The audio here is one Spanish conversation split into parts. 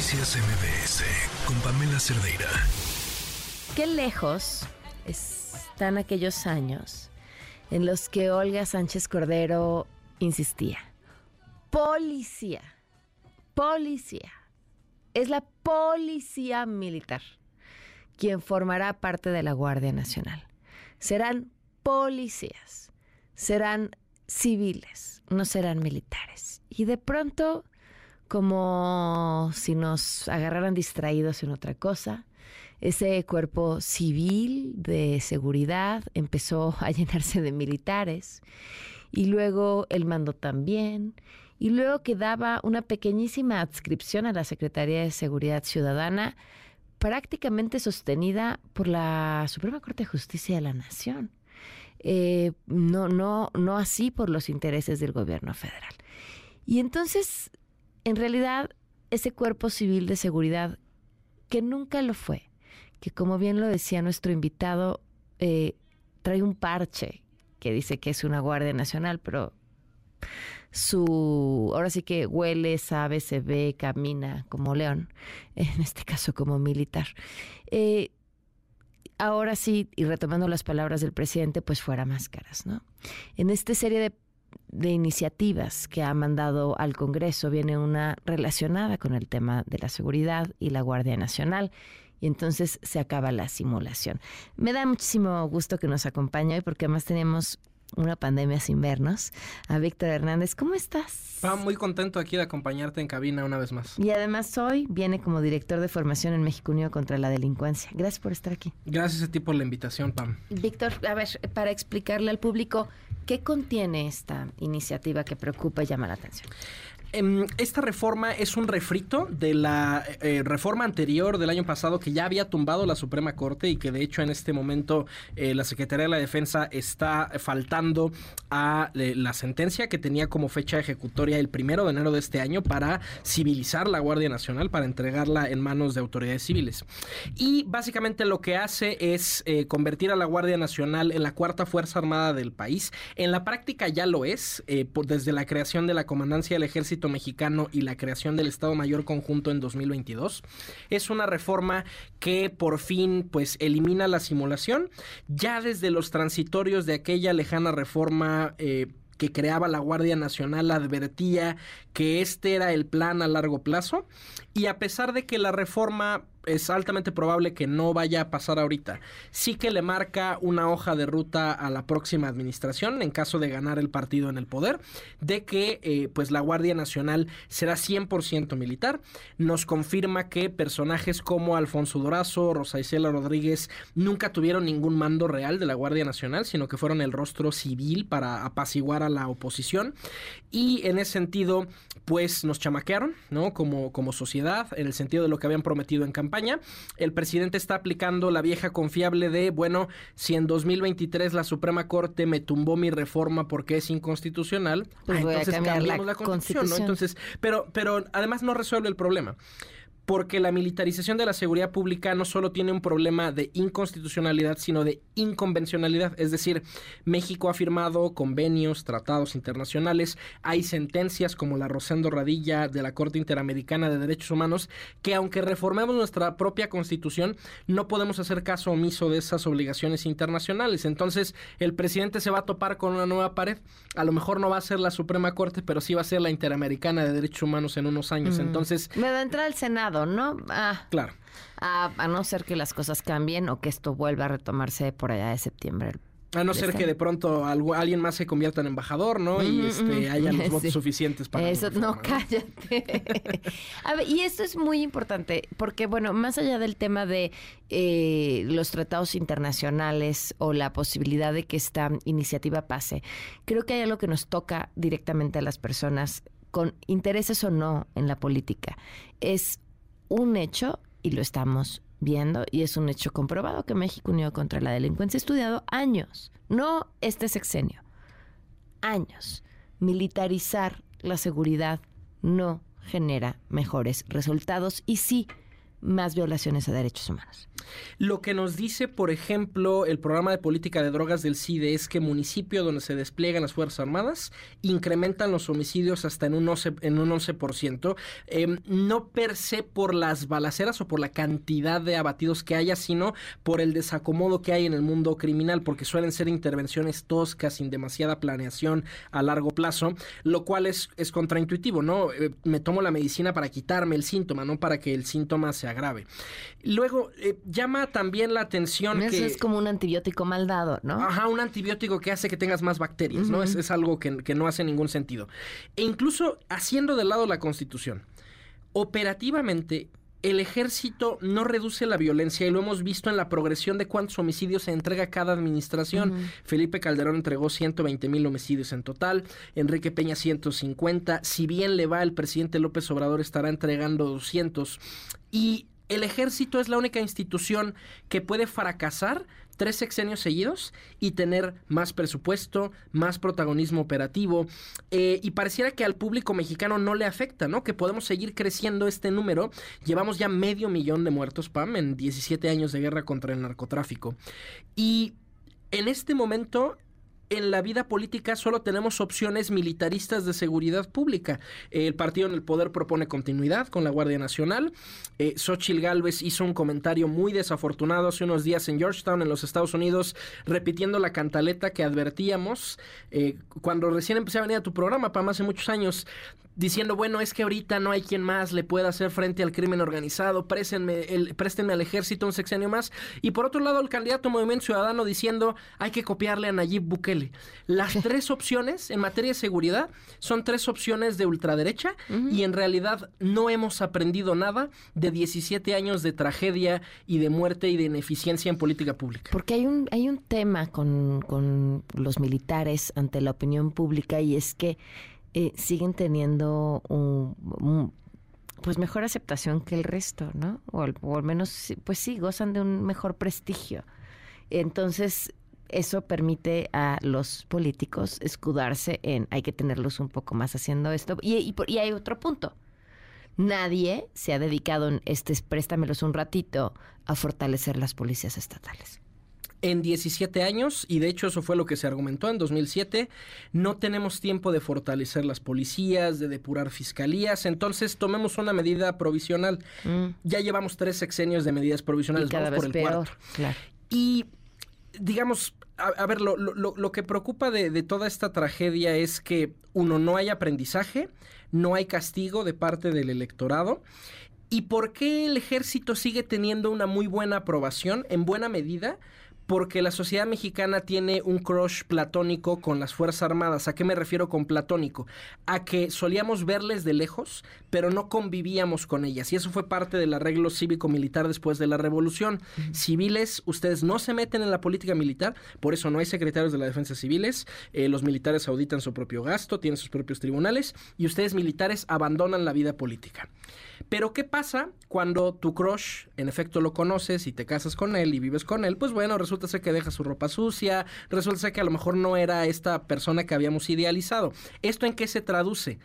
Noticias MBS con Pamela Cerdeira. Qué lejos están aquellos años en los que Olga Sánchez Cordero insistía. Policía, policía. Es la policía militar quien formará parte de la Guardia Nacional. Serán policías, serán civiles, no serán militares. Y de pronto, como si nos agarraran distraídos en otra cosa, ese cuerpo civil de seguridad empezó a llenarse de militares y luego el mando también y luego quedaba una pequeñísima adscripción a la Secretaría de Seguridad Ciudadana prácticamente sostenida por la Suprema Corte de Justicia de la Nación. Eh, no, no, no así por los intereses del gobierno federal. Y entonces, en realidad, ese cuerpo civil de seguridad, que nunca lo fue, que como bien lo decía nuestro invitado, eh, trae un parche que dice que es una Guardia Nacional, pero su, ahora sí que huele, sabe, se ve, camina como león, en este caso como militar. Eh, ahora sí, y retomando las palabras del presidente, pues fuera máscaras, ¿no? En esta serie de, de, iniciativas que ha mandado al Congreso viene una relacionada con el tema de la seguridad y la Guardia Nacional. Y entonces se acaba la simulación. Me da muchísimo gusto que nos acompañe hoy porque además tenemos una pandemia sin vernos, a Víctor Hernández. ¿Cómo estás? Va muy contento aquí de acompañarte en cabina una vez más. Y además hoy viene como director de formación en México Unido contra la Delincuencia. Gracias por estar aquí. Gracias a ti por la invitación, Pam. Víctor, a ver, para explicarle al público, ¿qué contiene esta iniciativa que preocupa y llama la atención? Em, esta reforma es un refrito de la eh, reforma anterior del año pasado que ya había tumbado la Suprema Corte y que de hecho en este momento eh, la Secretaría de la Defensa está faltando a eh, la sentencia que tenía como fecha ejecutoria el primero de enero de este año para civilizar la Guardia Nacional, para entregarla en manos de autoridades civiles. Y básicamente lo que hace es convertir a la Guardia Nacional en la cuarta Fuerza Armada del país. En la práctica ya lo es, desde la creación de la Comandancia del Ejército Mexicano y la creación del Estado Mayor Conjunto en 2022. Es una reforma que por fin pues elimina la simulación. Ya desde los transitorios de aquella lejana reforma eh, que creaba la Guardia Nacional advertía que este era el plan a largo plazo y a pesar de que la reforma es altamente probable que no vaya a pasar ahorita. Sí que le marca una hoja de ruta a la próxima administración en caso de ganar el partido en el poder, de que eh, pues la Guardia Nacional será 100% militar. Nos confirma que personajes como Alfonso Durazo, Rosa Isela Rodríguez nunca tuvieron ningún mando real de la Guardia Nacional, sino que fueron el rostro civil para apaciguar a la oposición. Y en ese sentido, pues nos chamaquearon, ¿no? Como, como sociedad, en el sentido de lo que habían prometido en campaña el presidente está aplicando la vieja confiable de, bueno, si en 2023 la Suprema Corte me tumbó mi reforma porque es inconstitucional, pues ah, entonces cambiamos la, la, constitución, ¿no? Entonces, pero, pero además no resuelve el problema porque la militarización de la seguridad pública no solo tiene un problema de inconstitucionalidad, sino de inconvencionalidad. Es decir, México ha firmado convenios, tratados internacionales, hay sentencias como la Rosendo Radilla de la Corte Interamericana de Derechos Humanos, que aunque reformemos nuestra propia constitución, no podemos hacer caso omiso de esas obligaciones internacionales. Entonces, el presidente se va a topar con una nueva pared. A lo mejor no va a ser la Suprema Corte, pero sí va a ser la Interamericana de Derechos Humanos en unos años. Entonces... Me va a entrar al Senado, ¿no? Ah, Claro. a, a no ser que las cosas cambien o que esto vuelva a retomarse por allá de septiembre. A no ser que de pronto algo, alguien más se convierta en embajador, ¿no? Y Mm, este, mm, haya los sí. votos suficientes para... Eso, no, cállate. A ver, y esto es muy importante, porque, bueno, más allá del tema de eh, los tratados internacionales o la posibilidad de que esta iniciativa pase, creo que hay algo que nos toca directamente a las personas, con intereses o no en la política. Es un hecho, y lo estamos viendo, y es un hecho comprobado que México Unido contra la Delincuencia ha estudiado años, no este sexenio, años. Militarizar la seguridad no genera mejores resultados y sí más violaciones a derechos humanos. Lo que nos dice, por ejemplo, el programa de política de drogas del CIDE es que municipio donde se despliegan las Fuerzas Armadas incrementan los homicidios hasta en un 11%, en un 11% em, no per se por las balaceras o por la cantidad de abatidos que haya, sino por el desacomodo que hay en el mundo criminal, porque suelen ser intervenciones toscas, sin demasiada planeación a largo plazo, lo cual es, es contraintuitivo, ¿no? Eh, me tomo la medicina para quitarme el síntoma, no para que el síntoma se agrave. Luego, eh, llama también la atención Eso que... es como un antibiótico mal dado, ¿no? Ajá, un antibiótico que hace que tengas más bacterias, ¿no? Es, es algo que, que no hace ningún sentido. E incluso haciendo de lado la Constitución, operativamente el ejército no reduce la violencia y lo hemos visto en la progresión de cuántos homicidios se entrega cada administración. Felipe Calderón entregó 120 mil homicidios en total, Enrique Peña 150, si bien le va el presidente López Obrador estará entregando 200 y el ejército es la única institución que puede fracasar tres sexenios seguidos y tener más presupuesto, más protagonismo operativo. Eh, y pareciera que al público mexicano no le afecta, ¿no? Que podemos seguir creciendo este número. Llevamos ya medio millón de muertos, Pam, en 17 años de guerra contra el narcotráfico. Y en este momento en la vida política solo tenemos opciones militaristas de seguridad pública. El partido en el poder propone continuidad con la Guardia Nacional. Eh, Xochitl Galvez hizo un comentario muy desafortunado hace unos días en Georgetown, en los Estados Unidos, repitiendo la cantaleta que advertíamos eh, cuando recién empecé a venir a tu programa, para hace muchos años, diciendo, bueno, es que ahorita no hay quien más le pueda hacer frente al crimen organizado, préstenme, el, préstenme al ejército un sexenio más. Y por otro lado, el candidato Movimiento Ciudadano diciendo, hay que copiarle a Nayib Bukele. Las tres opciones en materia de seguridad son tres opciones de ultraderecha y en realidad no hemos aprendido nada de 17 años de tragedia y de muerte y de ineficiencia en política pública. Porque hay un, hay un tema con, con los militares ante la opinión pública y es que eh, siguen teniendo un, pues mejor aceptación que el resto, ¿no? O al, o al, menos, pues sí, gozan de un mejor prestigio. Entonces, eso permite a los políticos escudarse en hay que tenerlos un poco más haciendo esto. Y, y, y hay otro punto. Nadie se ha dedicado en este préstamelos un ratito a fortalecer las policías estatales en 17 años, y de hecho eso fue lo que se argumentó en 2007, no tenemos tiempo de fortalecer las policías, de depurar fiscalías, entonces tomemos una medida provisional. Mm. Ya llevamos tres sexenios de medidas provisionales, y cada vamos vez por el peor, cuarto. Claro. Y digamos, a, a ver, lo, lo, lo, que preocupa de, de toda esta tragedia es que, uno, no hay aprendizaje, no hay castigo de parte del electorado. ¿Y por qué el ejército sigue teniendo una muy buena aprobación? En buena medida porque la sociedad mexicana tiene un crush platónico con las Fuerzas Armadas. ¿A qué me refiero con platónico? A que solíamos verles de lejos, pero no convivíamos con ellas. Y eso fue parte del arreglo cívico-militar después de la revolución. Civiles, ustedes no se meten en la política militar, por eso no hay secretarios de la defensa civiles. Eh, los militares auditan su propio gasto, tienen sus propios tribunales, y ustedes militares abandonan la vida política. Pero ¿qué pasa cuando tu crush, en efecto, lo conoces y te casas con él y vives con él? Pues bueno, resulta ser que deja su ropa sucia, resulta que a lo mejor no era esta persona que habíamos idealizado. ¿Esto en qué se traduce?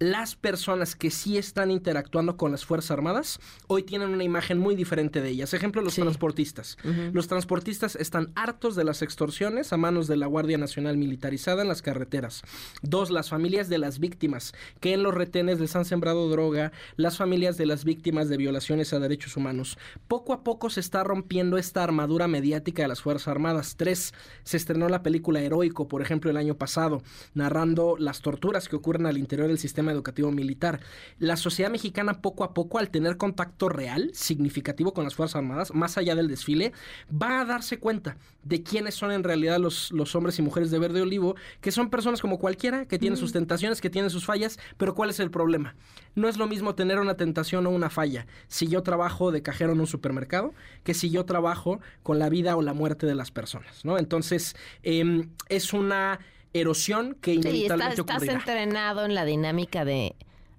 Las personas que sí están interactuando con las Fuerzas Armadas hoy tienen una imagen muy diferente de ellas. Ejemplo, los sí. transportistas. Uh -huh. Los transportistas están hartos de las extorsiones a manos de la Guardia Nacional militarizada en las carreteras. Dos, las familias de las víctimas que en los retenes les han sembrado droga, las familias de las víctimas de violaciones a derechos humanos. Poco a poco se está rompiendo esta armadura mediática de las Fuerzas Armadas. Tres, se estrenó la película Heroico, por ejemplo, el año pasado, narrando las torturas que ocurren al interior del sistema educativo militar. La sociedad mexicana poco a poco, al tener contacto real, significativo con las Fuerzas Armadas, más allá del desfile, va a darse cuenta de quiénes son en realidad los, los hombres y mujeres de verde olivo, que son personas como cualquiera, que tienen mm. sus tentaciones, que tienen sus fallas, pero ¿cuál es el problema? No es lo mismo tener una tentación o una falla si yo trabajo de cajero en un supermercado que si yo trabajo con la vida o la muerte de las personas, ¿no? Entonces, eh, es una erosión que inevitablemente sí, estás, ocurrirá. estás entrenado en la dinámica de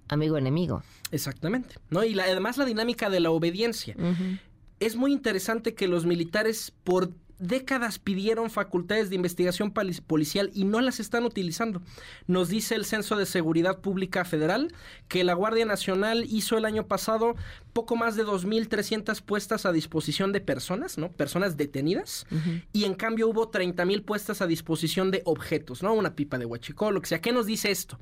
amigo-enemigo. Exactamente, ¿no? Y la, además la dinámica de la obediencia. Uh -huh. Es muy interesante que los militares, por décadas pidieron facultades de investigación policial y no las están utilizando. Nos dice el Censo de Seguridad Pública Federal que la Guardia Nacional hizo el año pasado poco más de 2.300 puestas a disposición de personas, ¿no? Personas detenidas. Y en cambio hubo 30.000 puestas a disposición de objetos, ¿no? Una pipa de huachicol, lo que sea. ¿Qué nos dice esto?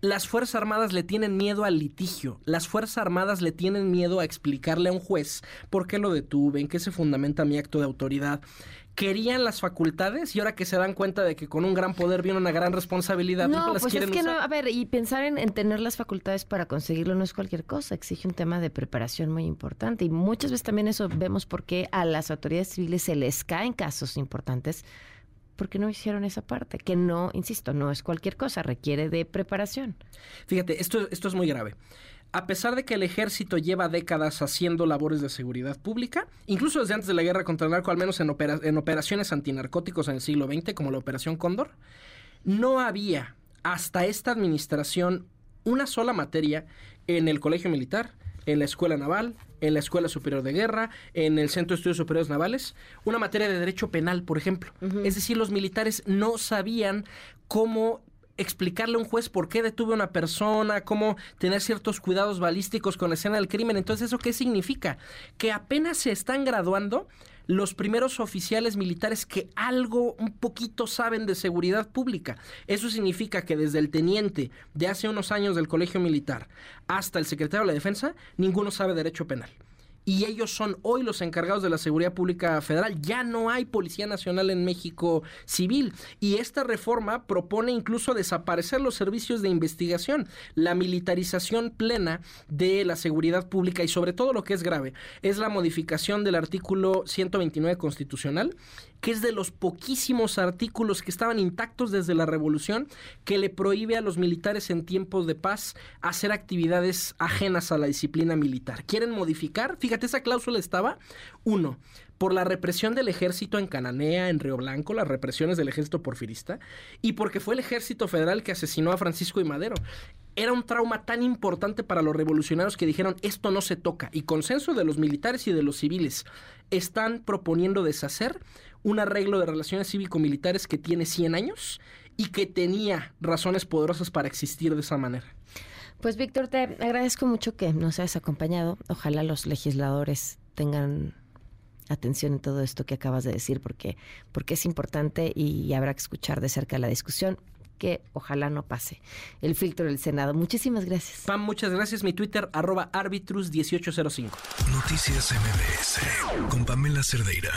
Las Fuerzas Armadas le tienen miedo al litigio. Las Fuerzas Armadas le tienen miedo a explicarle a un juez por qué lo detuve, en qué se fundamenta mi acto de autoridad. Querían las facultades y ahora que se dan cuenta de que con un gran poder viene una gran responsabilidad, no, no las pues es que no, a ver, y pensar en, en, tener las facultades para conseguirlo no es cualquier cosa, exige un tema de preparación muy importante y muchas veces también eso vemos por qué a las autoridades civiles se les caen casos importantes porque no hicieron esa parte, que no, insisto, no es cualquier cosa, requiere de preparación. Fíjate, esto, esto es muy grave. A pesar de que el ejército lleva décadas haciendo labores de seguridad pública, incluso desde antes de la guerra contra el narco, al menos en, en operaciones antinarcóticos en el siglo XX, como la Operación Cóndor, no había hasta esta administración una sola materia en el colegio militar, en la escuela naval, en la Escuela Superior de Guerra, en el Centro de Estudios Superiores Navales, una materia de derecho penal, por ejemplo. Es decir, los militares no sabían cómo explicarle a un juez por qué detuve a una persona, cómo tener ciertos cuidados balísticos con la escena del crimen. Entonces, ¿eso qué significa? Que apenas se están graduando los primeros oficiales militares que algo, un poquito saben de seguridad pública. Eso significa que desde el teniente de hace unos años del colegio militar hasta el secretario de la defensa, ninguno sabe derecho penal y ellos son hoy los encargados de la seguridad pública federal. Ya no hay Policía Nacional en México civil y esta reforma propone incluso desaparecer los servicios de investigación, la militarización plena de la seguridad pública y sobre todo lo que es grave es la modificación del artículo 129 constitucional que es de los poquísimos artículos que estaban intactos desde la revolución, que le prohíbe a los militares en tiempos de paz hacer actividades ajenas a la disciplina militar. ¿Quieren modificar? Fíjate, esa cláusula estaba, uno, por la represión del ejército en Cananea, en Río Blanco, las represiones del ejército porfirista, y porque fue el ejército federal que asesinó a Francisco y Madero. Era un trauma tan importante para los revolucionarios que dijeron esto no se toca. Y consenso de los militares y de los civiles están proponiendo deshacer un arreglo de relaciones cívico-militares que tiene 100 años y que tenía razones poderosas para existir de esa manera. Pues Víctor, te agradezco mucho que nos hayas acompañado. Ojalá los legisladores tengan atención en todo esto que acabas de decir porque, porque es importante y habrá que escuchar de cerca la discusión que ojalá no pase el filtro del Senado. Muchísimas gracias. Pam, muchas gracias. Mi Twitter, arroba arbitrus1805. Noticias MBS con Pamela Cerdeira.